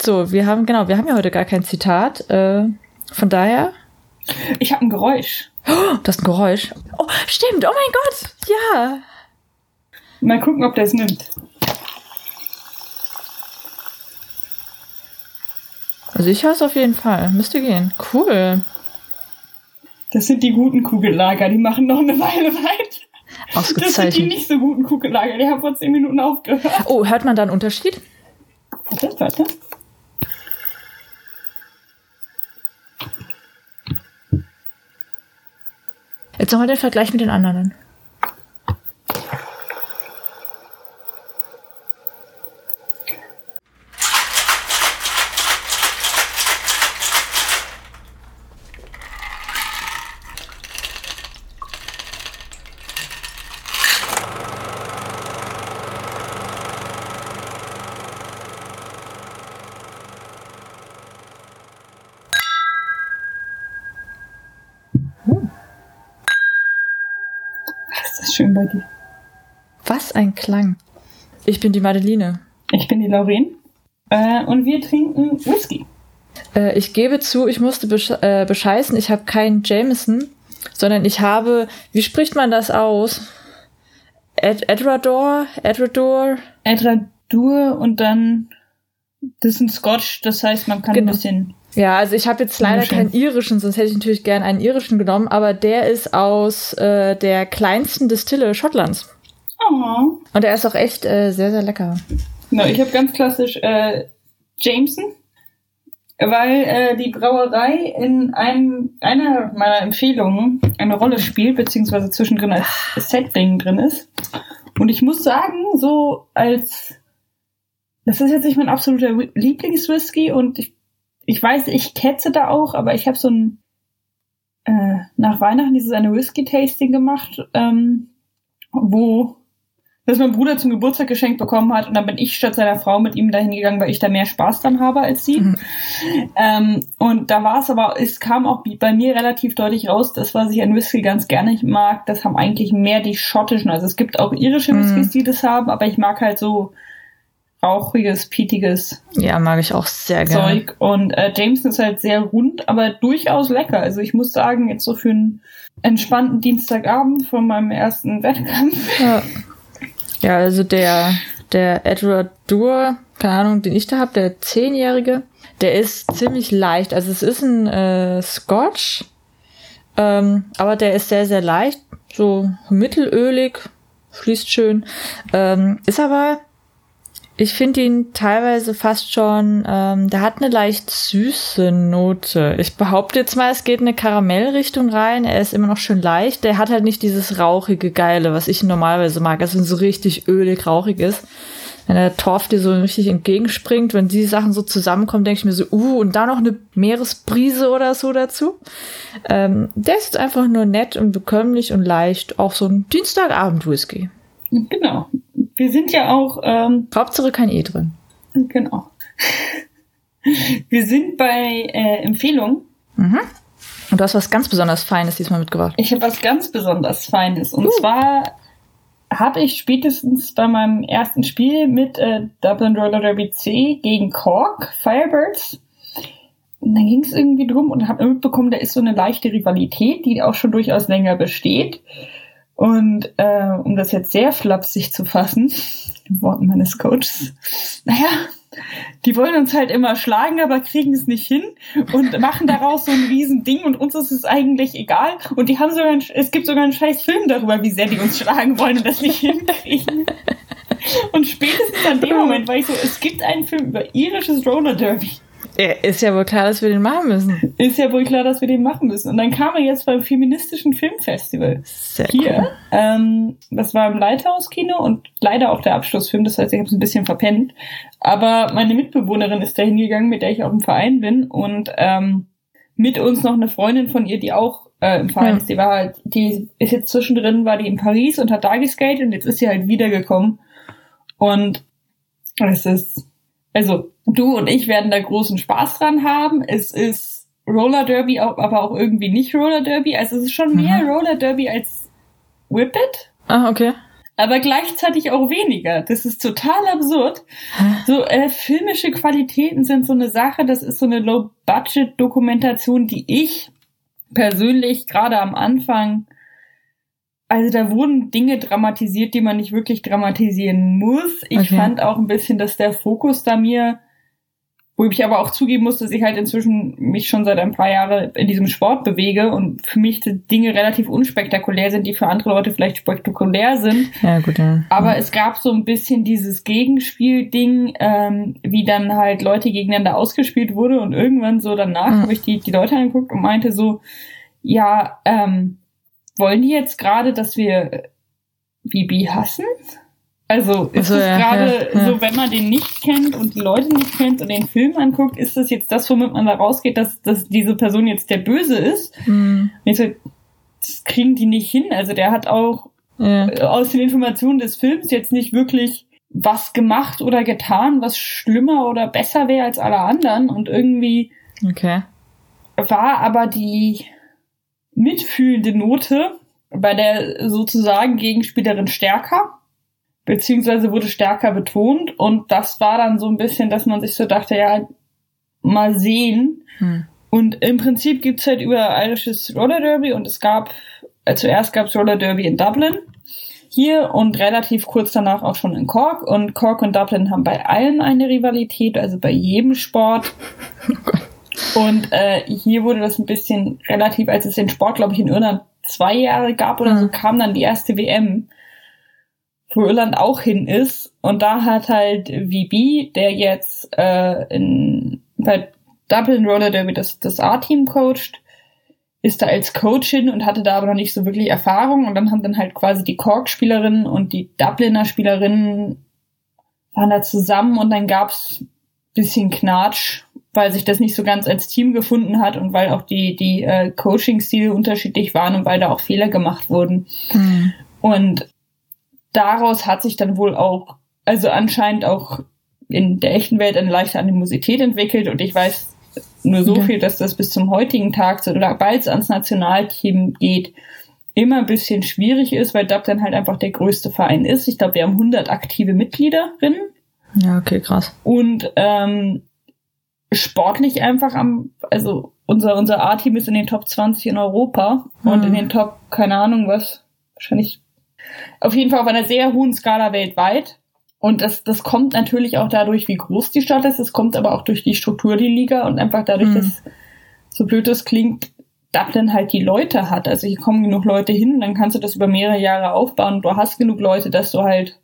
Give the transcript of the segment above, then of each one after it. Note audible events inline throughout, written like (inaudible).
so, wir haben, genau, wir haben ja heute gar kein Zitat. Äh, von daher. Ich habe ein Geräusch. Oh, das ist ein Geräusch. Oh, stimmt. Oh mein Gott. Ja. Mal gucken, ob der es nimmt. Also ich höre es auf jeden Fall. Müsste gehen. Cool. Das sind die guten Kugellager, die machen noch eine Weile weit. Das sind die nicht so guten Kugellager, die haben vor zehn Minuten aufgehört. Oh, hört man da einen Unterschied? Warte, warte. Jetzt nochmal den Vergleich mit den anderen. schön bei dir. Was ein Klang. Ich bin die Madeline. Ich bin die Lauren. Äh, und wir trinken Whisky. Äh, ich gebe zu, ich musste besch äh, bescheißen. Ich habe keinen Jameson, sondern ich habe, wie spricht man das aus? Ed Edrador? Edrador? Edradur und dann, das ist ein Scotch, das heißt, man kann genau. ein bisschen ja, also ich habe jetzt leider keinen irischen, sonst hätte ich natürlich gern einen irischen genommen, aber der ist aus äh, der kleinsten Distille Schottlands. Oh. Und der ist auch echt äh, sehr, sehr lecker. No, ich habe ganz klassisch äh, Jameson, weil äh, die Brauerei in einem, einer meiner Empfehlungen eine Rolle spielt, beziehungsweise zwischendrin als Setting drin ist. Und ich muss sagen, so als das ist jetzt nicht mein absoluter Lieblingswhisky und ich ich weiß, ich ketze da auch, aber ich habe so ein äh, nach Weihnachten dieses eine Whisky-Tasting gemacht, ähm, wo das mein Bruder zum Geburtstag geschenkt bekommen hat und dann bin ich statt seiner Frau mit ihm dahin gegangen, weil ich da mehr Spaß dran habe als sie. Mhm. Ähm, und da war es aber, es kam auch bei mir relativ deutlich raus, das, was ich an Whisky ganz gerne mag, das haben eigentlich mehr die schottischen. Also es gibt auch irische mhm. Whiskys, die das haben, aber ich mag halt so rauchiges, pietiges ja, mag ich auch sehr gerne. Zeug. Und äh, Jameson ist halt sehr rund, aber durchaus lecker. Also ich muss sagen, jetzt so für einen entspannten Dienstagabend von meinem ersten Wettkampf. Ja, ja also der, der Edward Dur, keine Ahnung, den ich da habe, der Zehnjährige, der ist ziemlich leicht. Also es ist ein äh, Scotch, ähm, aber der ist sehr, sehr leicht, so mittelölig, fließt schön. Ähm, ist aber ich finde ihn teilweise fast schon, ähm, der hat eine leicht süße Note. Ich behaupte jetzt mal, es geht in eine Karamellrichtung rein. Er ist immer noch schön leicht. Der hat halt nicht dieses rauchige Geile, was ich normalerweise mag. Also wenn so richtig ölig rauchig ist. Wenn der Torf dir so richtig entgegenspringt, wenn die Sachen so zusammenkommen, denke ich mir so, uh, und da noch eine Meeresbrise oder so dazu. Ähm, der ist einfach nur nett und bekömmlich und leicht. Auch so ein Dienstagabend-Whisky. Genau. Wir sind ja auch. Ähm, Hauptsache kein E drin. Genau. Wir sind bei äh, Empfehlungen. Mhm. Und du hast was ganz besonders Feines diesmal mitgebracht. Ich habe was ganz besonders Feines. Und uh. zwar habe ich spätestens bei meinem ersten Spiel mit äh, Dublin Roller Derby C gegen Cork, Firebirds, und dann ging es irgendwie drum und habe mitbekommen, da ist so eine leichte Rivalität, die auch schon durchaus länger besteht. Und äh, um das jetzt sehr flapsig zu fassen, in Worten meines Coaches, naja, die wollen uns halt immer schlagen, aber kriegen es nicht hin und machen daraus so ein Riesending und uns ist es eigentlich egal. Und die haben sogar, ein, es gibt sogar einen scheiß Film darüber, wie sehr die uns schlagen wollen und das nicht (laughs) hinkriegen. Und spätestens an dem Moment war ich so, es gibt einen Film über irisches Roller Derby. Ja, ist ja wohl klar, dass wir den machen müssen. Ist ja wohl klar, dass wir den machen müssen. Und dann kam er jetzt beim feministischen Filmfestival. Sehr Hier. Cool. Ähm, das war im Lighthouse-Kino und leider auch der Abschlussfilm. Das heißt, ich habe es ein bisschen verpennt. Aber meine Mitbewohnerin ist da hingegangen, mit der ich auch im Verein bin. Und ähm, mit uns noch eine Freundin von ihr, die auch äh, im Verein ja. ist. Die war halt, die ist jetzt zwischendrin, war die in Paris und hat da geskatet und jetzt ist sie halt wiedergekommen. Und es ist, also du und ich werden da großen Spaß dran haben. Es ist Roller Derby, aber auch irgendwie nicht Roller Derby. Also es ist schon mehr mhm. Roller Derby als Whippet. Ah, okay. aber gleichzeitig auch weniger. Das ist total absurd. So äh, filmische Qualitäten sind so eine Sache, das ist so eine Low-Budget-Dokumentation, die ich persönlich gerade am Anfang, also da wurden Dinge dramatisiert, die man nicht wirklich dramatisieren muss. Ich okay. fand auch ein bisschen, dass der Fokus da mir wo ich aber auch zugeben muss, dass ich halt inzwischen mich schon seit ein paar Jahren in diesem Sport bewege und für mich die Dinge relativ unspektakulär sind, die für andere Leute vielleicht spektakulär sind. Ja, gut, ja. Aber ja. es gab so ein bisschen dieses Gegenspiel-Ding, ähm, wie dann halt Leute gegeneinander ausgespielt wurde und irgendwann so danach mhm. habe ich die, die Leute angeguckt und meinte so, ja, ähm, wollen die jetzt gerade, dass wir Bibi hassen? Also ist also, es ja, gerade ja, ja. so, wenn man den nicht kennt und die Leute nicht kennt und den Film anguckt, ist das jetzt das, womit man da rausgeht, dass, dass diese Person jetzt der Böse ist? Mhm. So, das kriegen die nicht hin. Also der hat auch aus den Informationen des Films jetzt nicht wirklich was gemacht oder getan, was schlimmer oder besser wäre als alle anderen. Und irgendwie okay. war aber die mitfühlende Note bei der sozusagen Gegenspielerin stärker beziehungsweise wurde stärker betont und das war dann so ein bisschen, dass man sich so dachte, ja, mal sehen. Hm. Und im Prinzip gibt's halt über irisches Roller Derby und es gab, äh, zuerst gab's Roller Derby in Dublin hier und relativ kurz danach auch schon in Cork und Cork und Dublin haben bei allen eine Rivalität, also bei jedem Sport. (laughs) und äh, hier wurde das ein bisschen relativ, als es den Sport, glaube ich, in Irland zwei Jahre gab oder so, hm. kam dann die erste WM Irland auch hin ist. Und da hat halt VB, der jetzt äh, in, bei Dublin Roller Derby das, das A-Team coacht, ist da als Coach hin und hatte da aber noch nicht so wirklich Erfahrung. Und dann haben dann halt quasi die Cork-Spielerinnen und die Dubliner Spielerinnen waren da zusammen und dann gab's bisschen Knatsch, weil sich das nicht so ganz als Team gefunden hat und weil auch die, die äh, Coaching-Stile unterschiedlich waren und weil da auch Fehler gemacht wurden. Mhm. Und daraus hat sich dann wohl auch, also anscheinend auch in der echten Welt eine leichte Animosität entwickelt und ich weiß nur so ja. viel, dass das bis zum heutigen Tag, sobald es ans Nationalteam geht, immer ein bisschen schwierig ist, weil Dublin halt einfach der größte Verein ist. Ich glaube, wir haben 100 aktive Mitgliederinnen. Ja, okay, krass. Und ähm, sportlich einfach am, also unser, unser A-Team ist in den Top 20 in Europa mhm. und in den Top, keine Ahnung was, wahrscheinlich auf jeden Fall auf einer sehr hohen Skala weltweit. Und das, das kommt natürlich auch dadurch, wie groß die Stadt ist. Es kommt aber auch durch die Struktur die Liga und einfach dadurch, mhm. dass, so blöd das klingt, Dublin halt die Leute hat. Also hier kommen genug Leute hin, dann kannst du das über mehrere Jahre aufbauen. Du hast genug Leute, dass du halt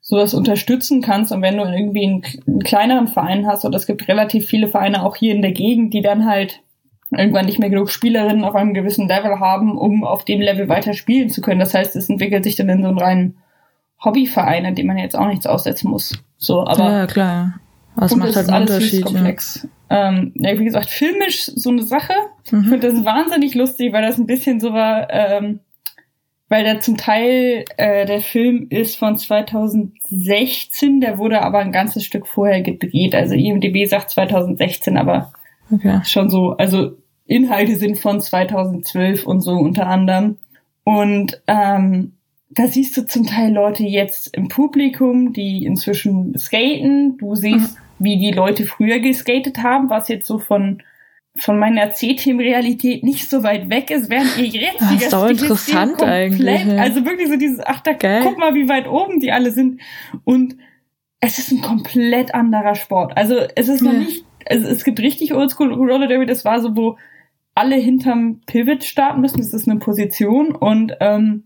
sowas unterstützen kannst. Und wenn du irgendwie einen, einen kleineren Verein hast, oder es gibt relativ viele Vereine auch hier in der Gegend, die dann halt irgendwann nicht mehr genug Spielerinnen auf einem gewissen Level haben, um auf dem Level weiter spielen zu können. Das heißt, es entwickelt sich dann in so einen reinen Hobbyverein, in dem man jetzt auch nichts aussetzen muss. So, aber ja, klar. Was macht halt einen Unterschied? Komplex. Ja. Ähm, ja, wie gesagt, filmisch so eine Sache. Mhm. Ich finde das wahnsinnig lustig, weil das ein bisschen so war, ähm, weil der zum Teil äh, der Film ist von 2016, der wurde aber ein ganzes Stück vorher gedreht. Also IMDb sagt 2016, aber okay. schon so, also Inhalte sind von 2012 und so unter anderem. Und ähm, da siehst du zum Teil Leute jetzt im Publikum, die inzwischen skaten. Du siehst, mhm. wie die Leute früher geskatet haben, was jetzt so von von meiner C-Team-Realität nicht so weit weg ist, während ihr jetzt das ist doch interessant komplett, eigentlich. Also wirklich so dieses, ach da Geil. guck mal, wie weit oben die alle sind. Und es ist ein komplett anderer Sport. Also es ist noch ja. nicht, also es gibt richtig Oldschool Roller Derby, das war so, wo alle hinterm Pivot starten müssen. Das ist eine Position und ähm,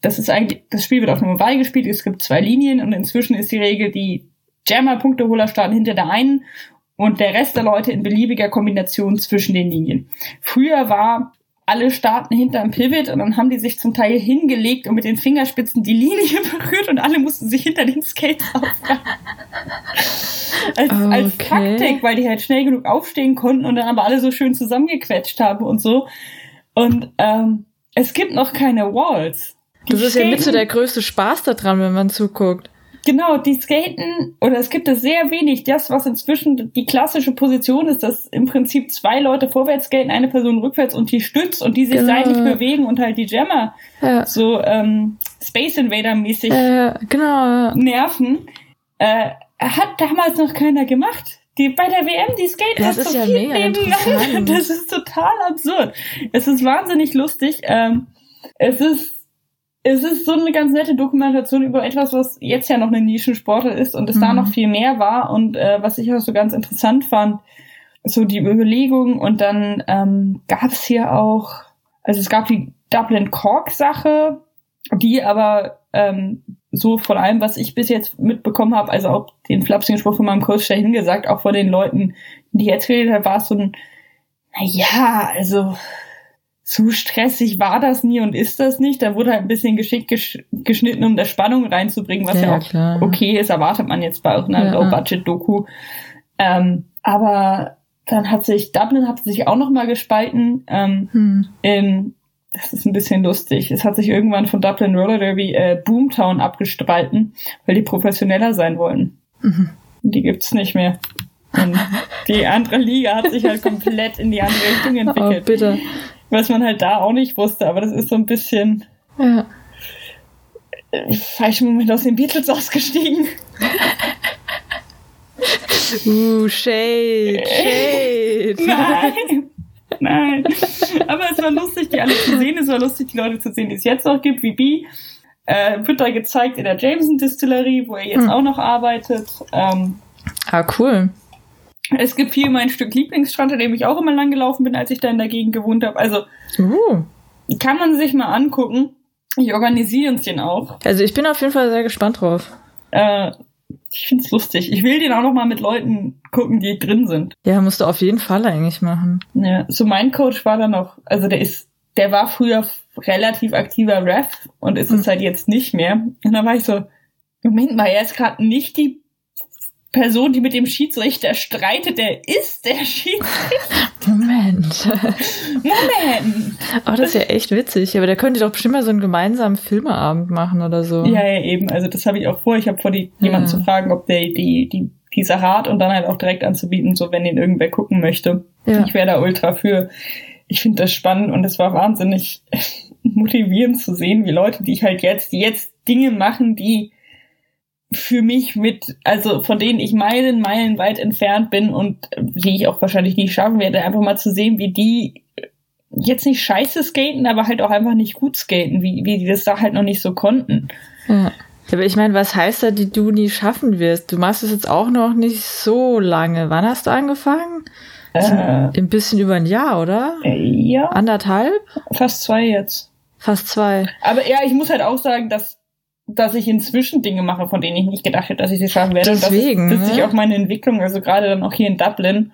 das ist eigentlich, das Spiel wird auf einem Oval gespielt. Es gibt zwei Linien und inzwischen ist die Regel, die Jammer-Punkteholer starten hinter der einen und der Rest der Leute in beliebiger Kombination zwischen den Linien. Früher war alle starten hinterm Pivot und dann haben die sich zum Teil hingelegt und mit den Fingerspitzen die Linie (laughs) berührt und alle mussten sich hinter den Skates auffangen. Als, okay. als Taktik, weil die halt schnell genug aufstehen konnten und dann aber alle so schön zusammengequetscht haben und so. Und ähm, es gibt noch keine Walls. Die das ist ja mit so der größte Spaß daran, wenn man zuguckt. Genau, die skaten, oder es gibt es sehr wenig. Das, was inzwischen die klassische Position ist, dass im Prinzip zwei Leute vorwärts skaten, eine Person rückwärts und die stützt und die sich Genau. seitlich bewegen und halt die Jammer Ja. so ähm, Space Invader-mäßig Äh, genau. nerven. Äh, hat damals noch keiner gemacht. Die, bei der WM, die skaten Das ist so ja viel nebeneinander. (laughs) Das ist total absurd. Es ist wahnsinnig lustig. Ähm, es ist es ist so eine ganz nette Dokumentation über etwas, was jetzt ja noch eine Nischensportler ist und es da Mhm. noch viel mehr war und äh, was ich auch so ganz interessant fand, so die Überlegung und dann ähm, gab es hier auch, also es gab die Dublin Cork Sache, die aber ähm, so von allem, was ich bis jetzt mitbekommen habe, also auch den flapsigen Spruch von meinem Coach dahin gesagt, auch von den Leuten, die jetzt geredet haben, war es so ein, na ja, also so stressig war das nie und ist das nicht. Da wurde halt ein bisschen geschickt gesch geschnitten, um da Spannung reinzubringen, was ja, Ja, auch klar. okay ist, erwartet man jetzt bei auch einer Ja. Low-Budget-Doku. Ähm, aber dann hat sich, Dublin hat sich auch noch mal gespalten ähm, Hm. in, das ist ein bisschen lustig, es hat sich irgendwann von Dublin Roller Derby äh, Boomtown abgespalten, weil die professioneller sein wollen. Mhm. Die gibt's nicht mehr. Und die andere Liga hat sich halt komplett in die andere Richtung (laughs) Oh, entwickelt. bitte. was man halt da auch nicht wusste, aber das ist so ein bisschen Ja. äh, falschen Moment aus den Beatles ausgestiegen. Uh, Shade, Shade. (laughs) Nein! (laughs) Nein. Aber es war lustig, die alle zu sehen. Es war lustig, die Leute zu sehen, die es jetzt noch gibt, wie B. Äh, wird da gezeigt in der Jameson Distillerie, wo er jetzt Hm. auch noch arbeitet. Ähm, Ah, cool. es gibt hier mein Stück Lieblingsstrand, an dem ich auch immer lang gelaufen bin, als ich da in der Gegend gewohnt habe. Also Uh. kann man sich mal angucken. Ich organisiere uns den auch. Also ich bin auf jeden Fall sehr gespannt drauf. Äh, ich find's lustig. Ich will den auch noch mal mit Leuten gucken, die drin sind. Ja, musst du auf jeden Fall eigentlich machen. Ja, so mein Coach war dann noch, also der ist, der war früher relativ aktiver Ref und ist es halt jetzt nicht mehr. Und dann war ich so, Moment mal, er ist gerade nicht die Person, die mit dem Schiedsrichter streitet, der ist der Schiedsrichter. Moment. Moment! Oh, das ist ja echt witzig. Aber der könnte doch bestimmt mal so einen gemeinsamen Filmeabend machen oder so. Ja, ja, eben. Also das habe ich auch vor. Ich habe vor, die, jemanden Ja. zu fragen, ob der die, die, die Sache hat und dann halt auch direkt anzubieten, so wenn ihn irgendwer gucken möchte. Ja. Ich wäre da ultra für. Ich finde das spannend und es war wahnsinnig (laughs) motivierend zu sehen, wie Leute, die ich halt jetzt, die jetzt Dinge machen, die für mich mit, also von denen ich Meilen, Meilen weit entfernt bin und äh, die ich auch wahrscheinlich nicht schaffen werde, einfach mal zu sehen, wie die jetzt nicht scheiße skaten, aber halt auch einfach nicht gut skaten, wie, wie die das da halt noch nicht so konnten. Ja. Aber ich meine, was heißt da, die du nie schaffen wirst? Du machst es jetzt auch noch nicht so lange. Wann hast du angefangen? Äh, Ein bisschen über ein Jahr, oder? äh, ja, Anderthalb? fast zwei jetzt. Fast zwei. Aber ja, ich muss halt auch sagen, dass, dass ich inzwischen Dinge mache, von denen ich nicht gedacht hätte, dass ich sie schaffen werde. Deswegen, und das ist, das ne? sich auch meine Entwicklung, also gerade dann auch hier in Dublin,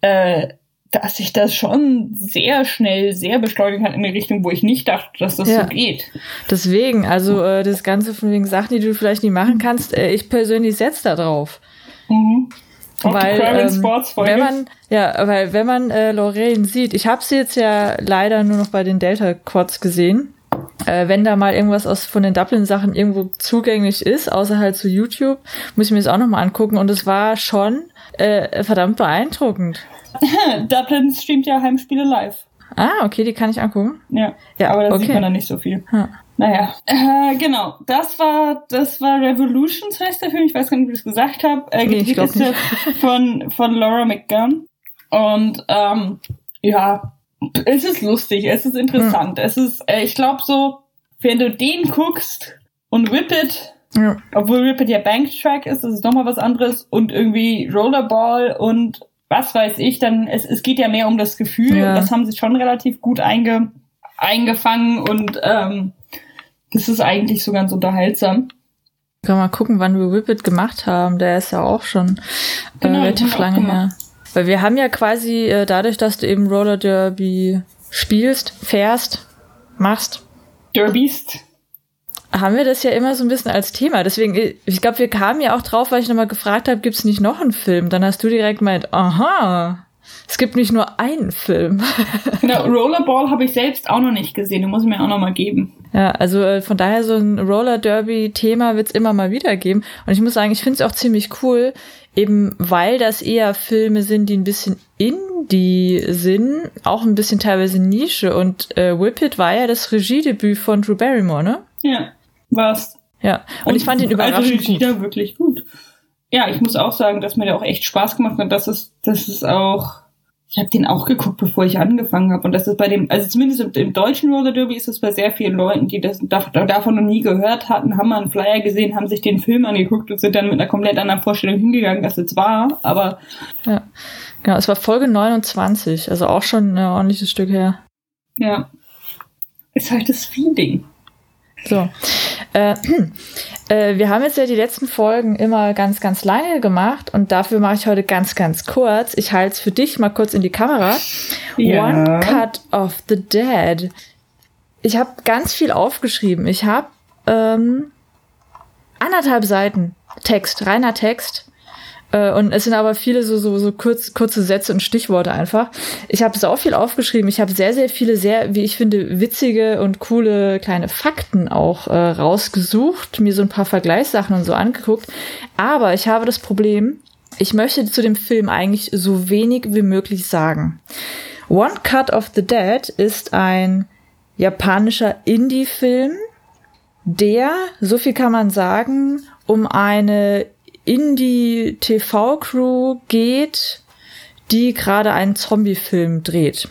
äh, dass ich das schon sehr schnell, sehr beschleunigen kann in eine Richtung, wo ich nicht dachte, dass das Ja. so geht. Deswegen, also äh, das Ganze von wegen Sachen, die du vielleicht nie machen kannst, äh, ich persönlich setze da drauf. Mhm. Auch weil ähm, wenn man ja, weil wenn man äh, Lorraine sieht, ich habe sie jetzt ja leider nur noch bei den Delta Quads gesehen. Äh, wenn da mal irgendwas aus von den Dublin Sachen irgendwo zugänglich ist, außer halt zu YouTube, muss ich mir das auch noch mal angucken und es war schon äh, verdammt beeindruckend. (laughs) Dublin streamt ja Heimspiele live. Ah, okay, die kann ich angucken. Ja, Ja, aber da okay. sieht man dann nicht so viel. Ja. Naja, äh, genau. Das war, das war Revolutions heißt der Film. Ich weiß gar nicht, ob ich das gesagt habe. Äh, Nee, ich ist der von, von Laura McGunn. Und ähm, ja, es ist lustig, es ist interessant. Es ist, äh, ich glaube so, wenn du den guckst und Whip It, Ja. obwohl Whip It ja Banktrack ist, das ist nochmal was anderes und irgendwie Rollerball und was weiß ich, dann es, es geht ja mehr um das Gefühl. Ja. Das haben sie schon relativ gut einge, eingefangen und ähm, das ist eigentlich so ganz unterhaltsam. Kann mal gucken, wann wir Whippet gemacht haben. Der ist ja auch schon äh, Genau, relativ wir lange her. Weil wir haben ja quasi äh, dadurch, dass du eben Roller Derby spielst, fährst, machst, Derbyst. haben wir das ja immer so ein bisschen als Thema. Deswegen, äh, ich glaube, wir kamen ja auch drauf, weil ich nochmal gefragt habe, gibt's nicht noch einen Film? Dann hast du direkt gemeint, aha, Es gibt nicht nur einen Film. (laughs) genau, Rollerball habe ich selbst auch noch nicht gesehen. Den muss ich mir auch noch mal geben. Ja, also äh, von daher so ein Roller Derby-Thema wird es immer mal wieder geben. Und ich muss sagen, ich finde es auch ziemlich cool, eben weil das eher Filme sind, die ein bisschen Indie sind, auch ein bisschen teilweise Nische. Und äh, Whip It war ja das Regiedebüt von Drew Barrymore, ne? Ja, war's. Ja, und, und ich fand ihn überraschend also Regie gut. wirklich gut. Ja, ich muss auch sagen, dass mir der auch echt Spaß gemacht hat. Das ist, das ist auch ich habe den auch geguckt, bevor ich angefangen habe. Und das ist bei dem, also zumindest im, im deutschen Roller Derby ist es bei sehr vielen Leuten, die das davon noch nie gehört hatten, haben mal einen Flyer gesehen, haben sich den Film angeguckt und sind dann mit einer komplett anderen Vorstellung hingegangen, als es war. Aber ja, genau, es war Folge 29, also auch schon ein ordentliches Stück her. Ja, ist halt das Feeling. So. Äh, (clears throat) äh, wir haben jetzt ja die letzten Folgen immer ganz, ganz lange gemacht und dafür mache ich heute ganz, ganz kurz. Ich halte es für dich mal kurz in die Kamera. Ja. One Cut of the Dead. Ich habe ganz viel aufgeschrieben. Ich habe ähm, anderthalb Seiten Text, reiner Text äh, und es sind aber viele so, so, so kurz, kurze Sätze und Stichworte einfach. Ich habe so viel aufgeschrieben. Ich habe sehr, sehr viele, sehr, wie ich finde, witzige und coole kleine Fakten auch äh, rausgesucht, mir so ein paar Vergleichssachen und so angeguckt. Aber ich habe das Problem, ich möchte zu dem Film eigentlich so wenig wie möglich sagen. One Cut of the Dead ist ein japanischer Indie-Film, der, so viel kann man sagen, um eine in die TV-Crew geht, die gerade einen Zombie-Film dreht.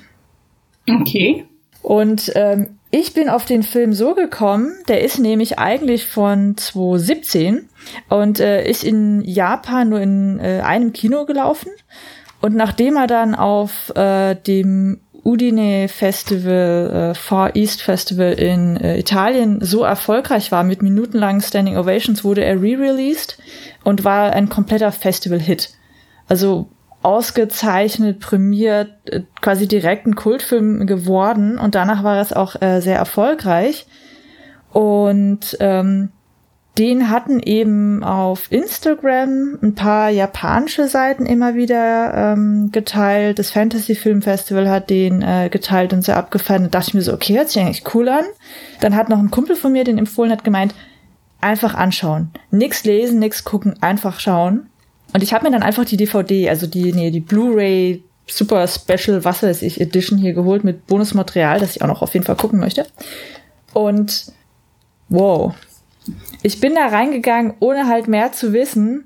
Okay. Und ähm, ich bin auf den Film so gekommen, der ist nämlich eigentlich von 2017 und äh, ist in Japan nur in äh, einem Kino gelaufen. Und nachdem er dann auf äh, dem Udine Festival, äh, Far East Festival in äh, Italien so erfolgreich war mit minutenlangen Standing Ovations, wurde er re-released und war ein kompletter Festival-Hit. Also ausgezeichnet, prämiert, äh, quasi direkt ein Kultfilm geworden und danach war es auch äh, sehr erfolgreich. Und ähm, den hatten eben auf Instagram ein paar japanische Seiten immer wieder ähm, geteilt. Das Fantasy Film Festival hat den äh, geteilt und sehr abgefallen. Da dachte ich mir so, okay, hört sich eigentlich cool an. Dann hat noch ein Kumpel von mir den empfohlen, hat gemeint, einfach anschauen. Nix lesen, nix gucken, einfach schauen. Und ich habe mir dann einfach die DVD, also die, nee, die Blu-ray Super Special, was weiß ich, Edition hier geholt mit Bonusmaterial, das ich auch noch auf jeden Fall gucken möchte. Und wow, ich bin da reingegangen, ohne halt mehr zu wissen.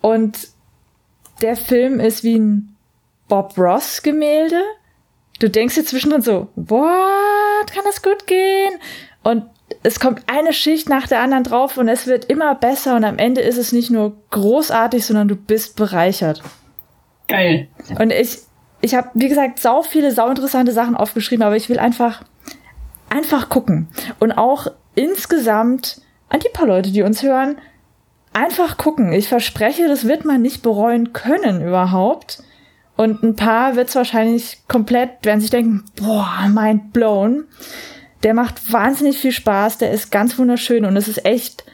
Und der Film ist wie ein Bob Ross Gemälde. Du denkst dir zwischendrin so, what, kann das gut gehen? Und es kommt eine Schicht nach der anderen drauf und es wird immer besser und am Ende ist es nicht nur großartig, sondern du bist bereichert. Geil. Und ich, ich habe, wie gesagt, sau viele, sau interessante Sachen aufgeschrieben, aber ich will einfach, einfach gucken. Und auch insgesamt an die paar Leute, die uns hören, einfach gucken. Ich verspreche, das wird man nicht bereuen können überhaupt. Und ein paar wird es wahrscheinlich komplett, werden sich denken, boah, mind blown. Der macht wahnsinnig viel Spaß, der ist ganz wunderschön und es ist echt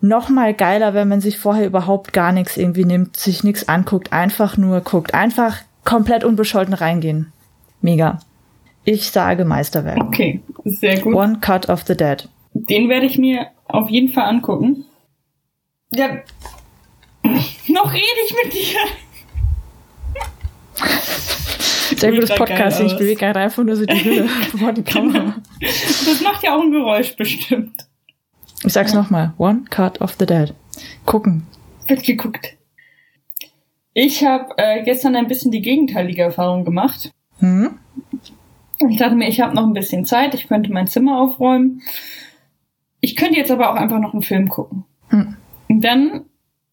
noch mal geiler, wenn man sich vorher überhaupt gar nichts irgendwie nimmt, sich nichts anguckt, einfach nur guckt, einfach komplett unbescholten reingehen. Mega. Ich sage Meisterwerk. Okay, sehr gut. One Cut of the Dead. Den werde ich mir auf jeden Fall angucken. Ja. (laughs) Noch rede ich mit dir. Sehr gutes Podcasting. Ich bewege gerade einfach nur so die Hülle (laughs) vor die Kamera. Das macht ja auch ein Geräusch bestimmt. Ich sag's ja. nochmal. One Cut of the Dead. Gucken. Wird geguckt. Ich habe äh, gestern ein bisschen die gegenteilige Erfahrung gemacht. Hm? Ich dachte mir, ich habe noch ein bisschen Zeit. Ich könnte mein Zimmer aufräumen ich könnte jetzt aber auch einfach noch einen Film gucken. Hm. Und dann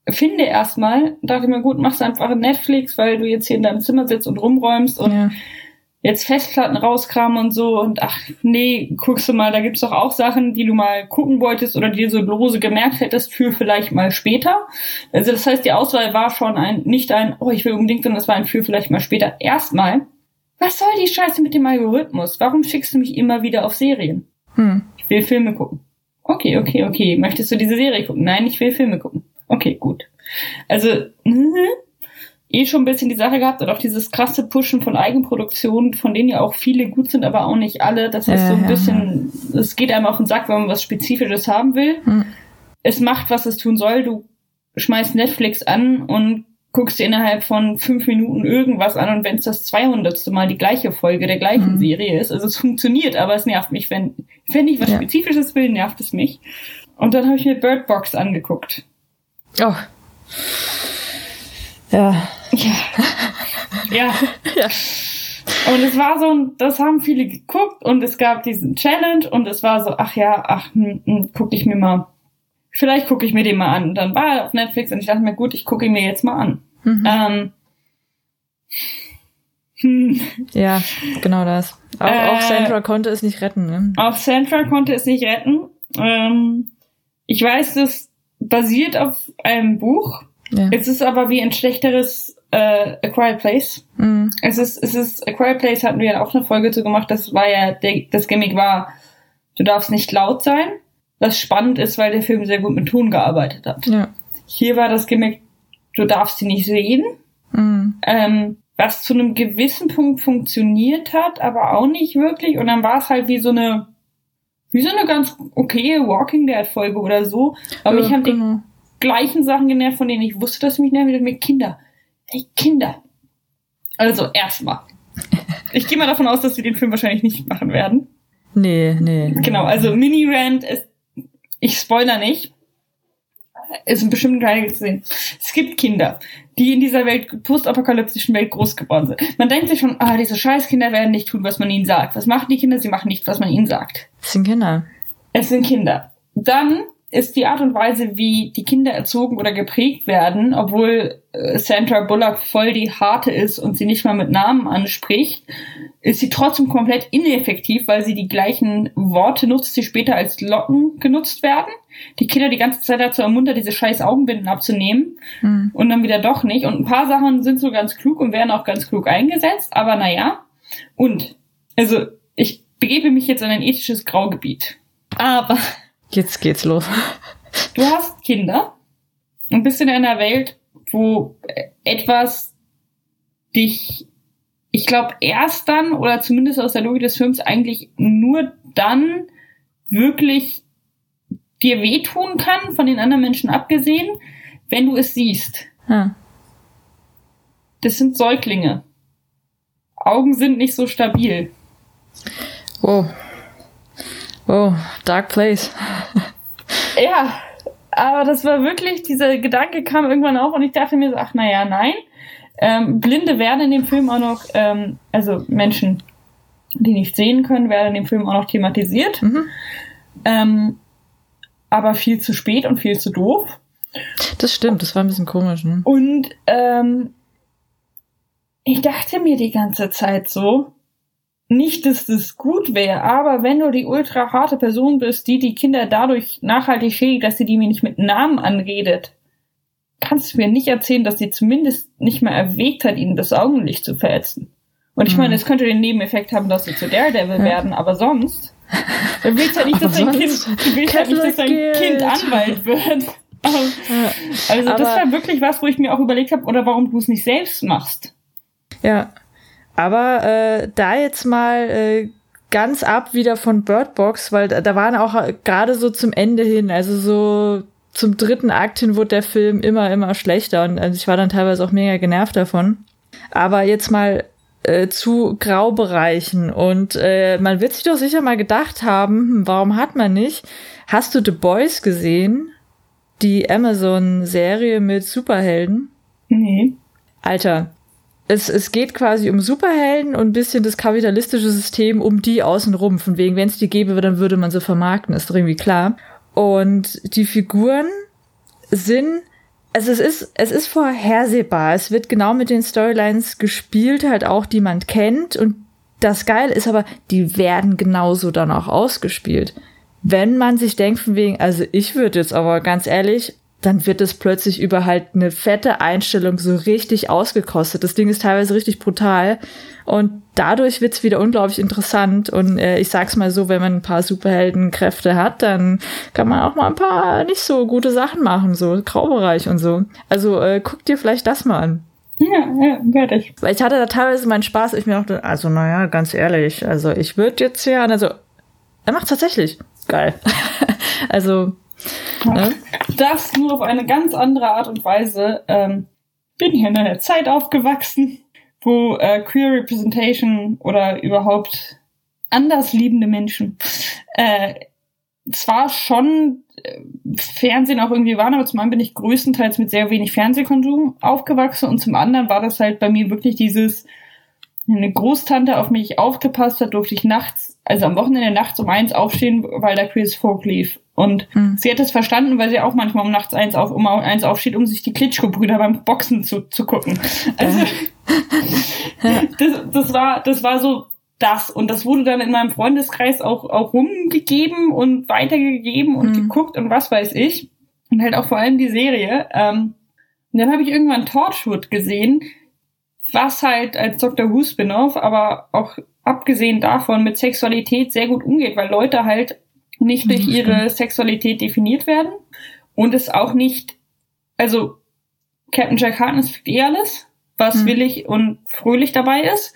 finde erstmal, dachte ich mir, gut, machst einfach Netflix, weil du jetzt hier in deinem Zimmer sitzt und rumräumst und ja. jetzt Festplatten rauskramen und so und ach nee, guckst du mal, da gibt's doch auch Sachen, die du mal gucken wolltest oder dir so lose gemerkt hättest für vielleicht mal später. Also das heißt, die Auswahl war schon ein, nicht ein, oh, ich will unbedingt, sondern es war ein für vielleicht mal später. Erstmal, was soll die Scheiße mit dem Algorithmus? Warum schickst du mich immer wieder auf Serien? Hm. Ich will Filme gucken. Okay, okay, okay. Möchtest du diese Serie gucken? Nein, ich will Filme gucken. Okay, gut. Also, eh schon ein bisschen die Sache gehabt und auch dieses krasse Pushen von Eigenproduktionen, von denen ja auch viele gut sind, aber auch nicht alle. Das ist so ein bisschen, es geht einem auf den Sack, wenn man was Spezifisches haben will. Hm. Es macht, was es tun soll. Du schmeißt Netflix an und guckst dir innerhalb von fünf Minuten irgendwas an und wenn es das 200. Mal die gleiche Folge der gleichen Mhm. Serie ist, also es funktioniert, aber es nervt mich, wenn, wenn ich was Ja. Spezifisches will, nervt es mich. Und dann habe ich mir Bird Box angeguckt. Oh. Ja. Ja. (laughs) ja. Ja. Und es war so, das haben viele geguckt und es gab diesen Challenge und es war so, ach ja, ach, hm, hm, guck ich mir mal, vielleicht gucke ich mir den mal an. Und dann war er auf Netflix und ich dachte mir, gut, ich gucke ihn mir jetzt mal an. Mhm. Ähm, hm, Ja, genau das. Auch, Äh, auch Sandra konnte es nicht retten, ne? auch Sandra konnte es nicht retten. Ähm, ich weiß, das basiert auf einem Buch. Ja. Es ist aber wie ein schlechteres äh, A Quiet Place. Mhm. Es ist, es ist, A Quiet Place hatten wir ja auch eine Folge zu gemacht, das war ja, der, das Gimmick war, du darfst nicht laut sein, was spannend ist, weil der Film sehr gut mit Ton gearbeitet hat. Ja. Hier war das Gimmick, du darfst sie nicht sehen, Mhm. ähm, was zu einem gewissen Punkt funktioniert hat, aber auch nicht wirklich, und dann war es halt wie so eine, wie so eine ganz okay Walking Dead Folge oder so, aber mich Ja, haben die genau. gleichen Sachen genervt, von denen ich wusste, dass sie mich nerven, mit Kinder. Hey, Kinder. Also, erstmal. (laughs) Ich gehe mal davon aus, dass wir den Film wahrscheinlich nicht machen werden. Nee, nee. Genau, also Mini Rand ist, ich spoiler nicht, ist bestimmt ein zu sehen. Es gibt Kinder, die in dieser Welt, postapokalyptischen Welt groß geworden sind. Man denkt sich schon, ah, diese Scheißkinder werden nicht tun, was man ihnen sagt. Was machen die Kinder? Sie machen nicht, was man ihnen sagt. Das sind Kinder. Es sind Kinder. Dann ist die Art und Weise, wie die Kinder erzogen oder geprägt werden, obwohl äh, Sandra Bullock voll die harte ist und sie nicht mal mit Namen anspricht, ist sie trotzdem komplett ineffektiv, weil sie die gleichen Worte nutzt, die später als Locken genutzt werden. Die Kinder die ganze Zeit dazu ermuntert, diese scheiß Augenbinden abzunehmen Mhm. und dann wieder doch nicht. Und ein paar Sachen sind so ganz klug und werden auch ganz klug eingesetzt, aber naja. Und, also, ich begebe mich jetzt in ein ethisches Graugebiet. Aber Jetzt geht's los. du hast Kinder und bist in einer Welt, wo etwas dich, ich glaube, erst dann oder zumindest aus der Logik des Films eigentlich nur dann wirklich dir wehtun kann, von den anderen Menschen abgesehen, wenn du es siehst. Ja. Das sind Säuglinge. Augen sind nicht so stabil. Wow. Wow, dark place. Ja, aber das war wirklich, dieser Gedanke kam irgendwann auf und ich dachte mir so, ach naja, nein. Ähm, Blinde werden in dem Film auch noch, ähm, also Menschen, die nicht sehen können, werden in dem Film auch noch thematisiert. Mhm. Ähm, aber viel zu spät und viel zu doof. Das stimmt, das war ein bisschen komisch, ne? Und ähm, ich dachte mir die ganze Zeit so, nicht, dass das gut wäre, aber wenn du die ultra harte Person bist, die die Kinder dadurch nachhaltig schädigt, dass sie die mir nicht mit Namen anredet, kannst du mir nicht erzählen, dass sie zumindest nicht mal erwägt hat, ihnen das Augenlicht zu verätzen. Und ich Mhm. meine, es könnte den Nebeneffekt haben, dass sie zu Daredevil Ja. werden, aber sonst, du willst ja nicht, dass dein Kind, du willst ja nicht, dass dein Kind. Anwalt wird. (laughs) Ja. Also das war wirklich was, wo ich mir auch überlegt habe, oder warum du es nicht selbst machst. Ja. Aber äh, da jetzt mal äh, ganz ab wieder von Bird Box, weil da, da waren auch gerade so zum Ende hin, also so zum dritten Akt hin wurde der Film immer, immer schlechter und also ich war dann teilweise auch mega genervt davon. Aber jetzt mal äh, zu Graubereichen und äh, man wird sich doch sicher mal gedacht haben, hm, warum hat man nicht? Hast du The Boys gesehen? Die Amazon-Serie mit Superhelden? Nee. Alter, es, es geht quasi um Superhelden und ein bisschen das kapitalistische System um die außenrum. Von wegen, wenn es die gäbe, dann würde man sie vermarkten, ist doch irgendwie klar. Und die Figuren sind, also es ist, es ist vorhersehbar. Es wird genau mit den Storylines gespielt, halt auch, die man kennt. Und das Geile ist aber, die werden genauso dann auch ausgespielt. Wenn man sich denkt, von wegen, also ich würde jetzt aber ganz ehrlich, dann wird es plötzlich über halt eine fette Einstellung so richtig ausgekostet. Das Ding ist teilweise richtig brutal. Und dadurch wird's wieder unglaublich interessant. Und äh, ich sag's mal so, wenn man ein paar Superheldenkräfte hat, dann kann man auch mal ein paar nicht so gute Sachen machen, so Graubereich und so. Also äh, guck dir vielleicht das mal an. Ja, ja, werde ich. Weil ich hatte da teilweise meinen Spaß. Ich mir dachte, also naja, ganz ehrlich, also ich würde jetzt ja, also er macht tatsächlich geil. (laughs) also ne? das nur auf eine ganz andere Art und Weise. Ähm, bin hier in einer Zeit aufgewachsen, wo äh, Queer Representation oder überhaupt anders liebende Menschen äh, zwar schon äh, Fernsehen auch irgendwie waren, aber zum einen bin ich größtenteils mit sehr wenig Fernsehkonsum aufgewachsen und zum anderen war das halt bei mir wirklich dieses, eine Großtante auf mich aufgepasst hat, durfte ich nachts, also am Wochenende nachts um eins aufstehen, weil da Chris Folk lief. Und mhm. sie hat es verstanden, weil sie auch manchmal um nachts eins auf, um eins aufsteht, um sich die Klitschko-Brüder beim Boxen zu, zu gucken. Also, (laughs) das, das war, das war so das. Und das wurde dann in meinem Freundeskreis auch, auch rumgegeben und weitergegeben und mhm. geguckt und was weiß ich. Und halt auch vor allem die Serie. Ähm, und dann habe ich irgendwann Torchwood gesehen, was halt als Dr. Who Spin-off, aber auch abgesehen davon mit Sexualität sehr gut umgeht, weil Leute halt nicht durch ihre Sexualität definiert werden und es auch nicht, also Captain Jack Harkness kriegt eh alles, was mhm. willig und fröhlich dabei ist.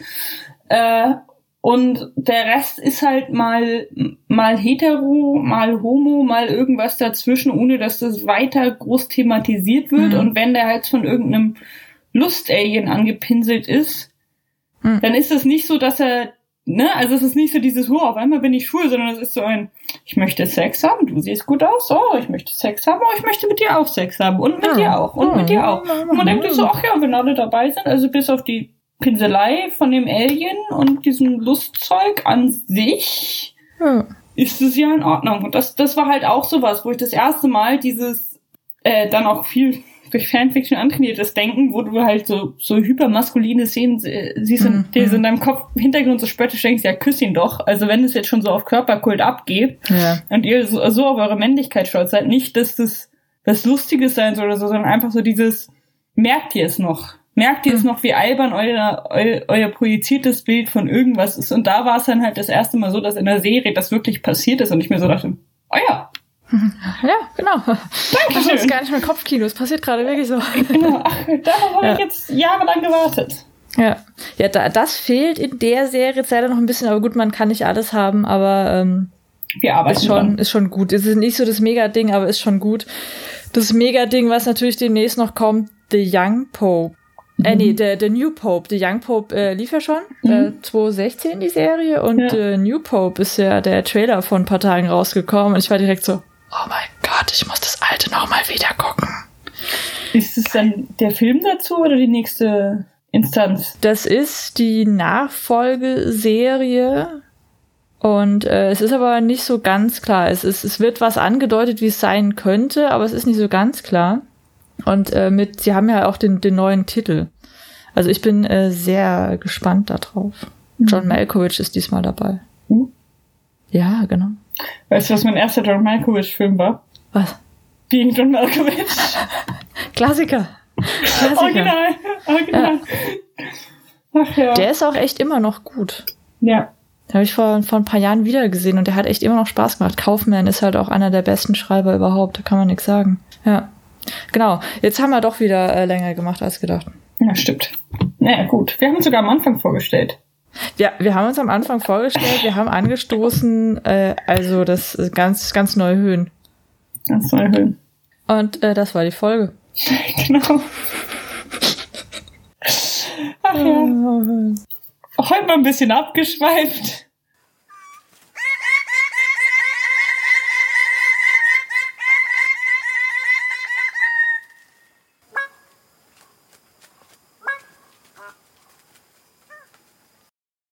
Äh, und der Rest ist halt mal, mal hetero, mal homo, mal irgendwas dazwischen, ohne dass das weiter groß thematisiert wird. Mhm. Und wenn der halt von irgendeinem Lust-Alien angepinselt ist, mhm. dann ist es nicht so, dass er ne, also es ist nicht so dieses, oh, auf einmal bin ich schwul, sondern es ist so ein, ich möchte Sex haben, du siehst gut aus, oh, ich möchte Sex haben, oh, ich möchte mit dir auch Sex haben und mit ja. dir auch und ja. mit dir auch. Und man denkt sich so, ach ja, wenn alle dabei sind, also bis auf die Pinselei von dem Alien und diesem Lustzeug an sich, ja. ist es ja in Ordnung. Und das, das war halt auch sowas, wo ich das erste Mal dieses, äh, dann auch viel durch Fanfiction antrainiertes Denken, wo du halt so, so hypermaskuline Szenen siehst und mhm. dir so in deinem Kopf im Hintergrund so spöttisch denkst, ja, küss ihn doch. Also wenn es jetzt schon so auf Körperkult abgeht ja. und ihr so, so auf eure Männlichkeit stolz seid, nicht, dass das was Lustiges sein soll oder so, sondern einfach so dieses, merkt ihr es noch? Merkt ihr es mhm. noch, wie albern euer, euer, euer projiziertes Bild von irgendwas ist? Und da war es dann halt das erste Mal so, dass in der Serie das wirklich passiert ist und ich mir so dachte, oh ja, (laughs) ja, genau. Danke. Das ist gar nicht mehr Kopfkino. Es passiert gerade wirklich so. Genau. Ach, darauf habe ja. ich jetzt jahrelang gewartet. Ja, ja da, das fehlt in der Serie jetzt leider noch ein bisschen, aber gut, man kann nicht alles haben, aber ähm, Wir arbeiten ist schon, ist schon gut. Es ist nicht so das Mega-Ding, aber ist schon gut. Das Mega-Ding, was natürlich demnächst noch kommt, The Young Pope. Mhm. Äh, nee, mhm. der, der New Pope. The Young Pope äh, lief ja schon, mhm. äh, 2016 die Serie und ja. äh, New Pope ist ja der Trailer vor ein paar Tagen rausgekommen und ich war direkt so, oh mein Gott, ich muss das alte nochmal wieder gucken. Ist es dann der Film dazu oder die nächste Instanz? Das ist die Nachfolgeserie. Und äh, es ist aber nicht so ganz klar. Es, ist, es wird was angedeutet, wie es sein könnte, aber es ist nicht so ganz klar. Und äh, mit, sie haben ja auch den, den neuen Titel. Also ich bin äh, sehr gespannt darauf. Mhm. John Malkovich ist diesmal dabei. Mhm. Ja, genau. Weißt du, was mein erster John Malkovich-Film war? Was? Gegen John Malkovich. (laughs) Klassiker. Klassiker. Original. Original. Ja. Ach ja. Der ist auch echt immer noch gut. Ja. Den habe ich vor, vor ein paar Jahren wieder gesehen und der hat echt immer noch Spaß gemacht. Kaufman ist halt auch einer der besten Schreiber überhaupt, da kann man nichts sagen. Ja. Genau. Jetzt haben wir doch wieder äh, länger gemacht als gedacht. Ja, stimmt. Naja, gut. Wir haben uns sogar am Anfang vorgestellt. Ja, wir haben uns am Anfang vorgestellt, wir haben angestoßen, äh, also das ganz, ganz neue Höhen. Ganz neue Höhen. Und äh, das war die Folge. (laughs) genau. Ach ja. Heute mal ein bisschen abgeschweift.